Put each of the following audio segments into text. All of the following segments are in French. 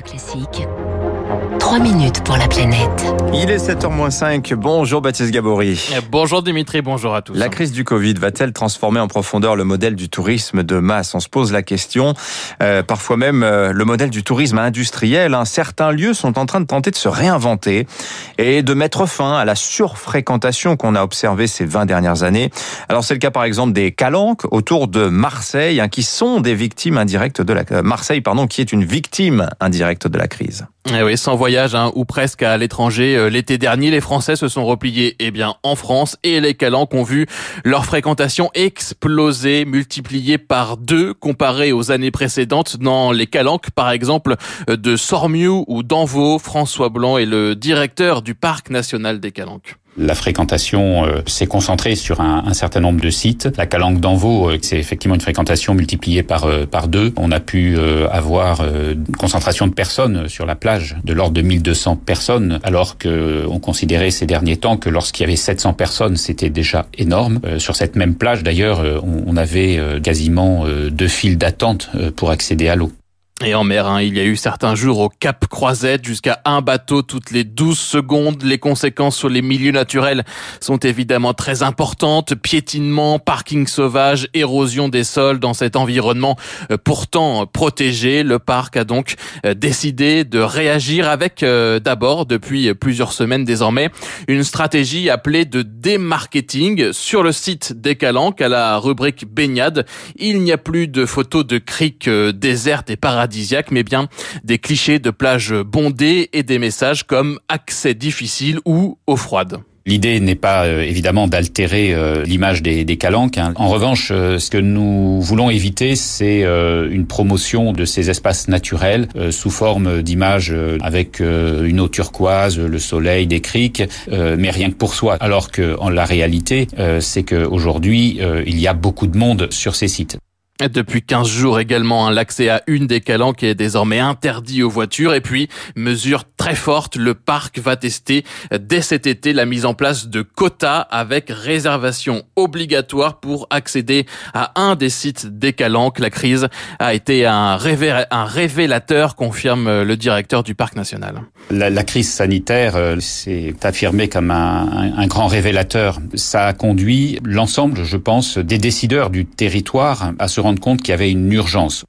Classique. 3 minutes pour la planète. Il est 7h05. Bonjour Baptiste Gabory. Bonjour Dimitri, bonjour à tous. La crise du Covid va-t-elle transformer en profondeur le modèle du tourisme de masse? On se pose la question. Euh, parfois même euh, le modèle du tourisme industriel. Hein. Certains lieux sont en train de tenter de se réinventer et de mettre fin à la surfréquentation qu'on a observée ces 20 dernières années. Alors c'est le cas par exemple des calanques autour de Marseille, hein, qui sont des victimes indirectes de la euh, Marseille, pardon, qui est une victime indirecte de la crise. Eh oui, sans voyage hein, ou presque à l'étranger, euh, l'été dernier, les Français se sont repliés eh bien en France et les calanques ont vu leur fréquentation exploser, multipliée par deux comparé aux années précédentes. Dans les calanques, par exemple, euh, de Sormiou ou d'Envaux, François Blanc est le directeur du parc national des calanques. La fréquentation euh, s'est concentrée sur un, certain nombre de sites. La Calanque d'Envaux, euh, c'est effectivement une fréquentation multipliée par euh, par deux. On a pu avoir une concentration de personnes sur la plage de l'ordre de 1200 personnes, alors que on considérait ces derniers temps que lorsqu'il y avait 700 personnes, c'était déjà énorme. sur cette même plage, d'ailleurs, on, on, avait quasiment deux files d'attente pour accéder à l'eau. Et en mer, hein, il y a eu certains jours au Cap Croisette jusqu'à un bateau toutes les 12 secondes. Les conséquences sur les milieux naturels sont évidemment très importantes. Piétinement, parking sauvage, érosion des sols dans cet environnement euh, pourtant protégé. Le parc a donc euh, décidé de réagir avec euh, d'abord, depuis plusieurs semaines désormais, une stratégie appelée de démarketing sur le site des Calanques à la rubrique baignade. Il n'y a plus de photos de criques désertes et paradis mais bien des clichés de plages bondées et des messages comme accès difficile ou eau froide. L'idée n'est pas euh, évidemment d'altérer euh, l'image des, des calanques. Hein. En revanche, euh, ce que nous voulons éviter, c'est une promotion de ces espaces naturels sous forme d'images avec une eau turquoise, le soleil, des criques, mais rien que pour soi. Alors que en la réalité, c'est qu'aujourd'hui, il y a beaucoup de monde sur ces sites. Depuis 15 jours également, hein, l'accès à une des calanques est désormais interdit aux voitures. Et puis, mesure très forte, le parc va tester dès cet été la mise en place de quotas avec réservation obligatoire pour accéder à un des sites des calanques. La crise a été un, révélateur, confirme le directeur du parc national. La, crise sanitaire euh, s'est affirmée comme un, un grand révélateur. Ça a conduit l'ensemble, je pense, des décideurs du territoire à se rendre compte qu'il y avait une urgence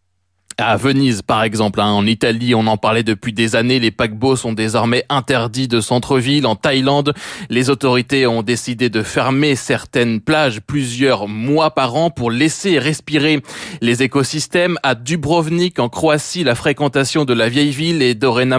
à Venise, par exemple, hein, en Italie, on en parlait depuis des années. Les paquebots sont désormais interdits de centre-ville. En Thaïlande, les autorités ont décidé de fermer certaines plages plusieurs mois par an pour laisser respirer les écosystèmes. À Dubrovnik, en Croatie, la fréquentation de la vieille ville est dorénavant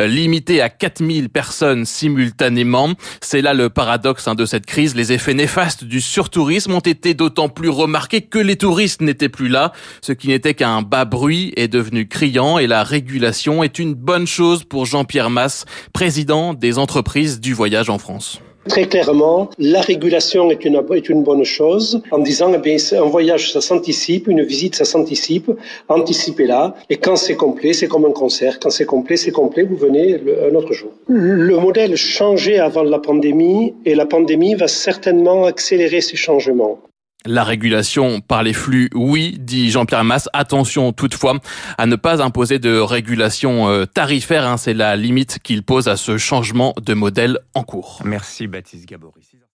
euh, limitée à 4000 personnes simultanément. C'est là le paradoxe hein, de cette crise. Les effets néfastes du surtourisme ont été d'autant plus remarqués que les touristes n'étaient plus là, ce qui n'était qu'un bas bruit est devenu criant et la régulation est une bonne chose pour Jean-Pierre Masse, président des entreprises du voyage en France. Très clairement, la régulation est une, bonne chose en disant, eh un voyage, ça s'anticipe, une visite, ça s'anticipe, anticipez-la. Et quand c'est complet, c'est comme un concert. Quand c'est complet, c'est complet, vous venez un autre jour. Le modèle changeait avant la pandémie et la pandémie va certainement accélérer ces changements. La régulation par les flux, oui, dit Jean-Pierre Masse. Attention toutefois à ne pas imposer de régulation euh, tarifaire. Hein. C'est la limite qu'il pose à ce changement de modèle en cours. Merci Baptiste Gabory.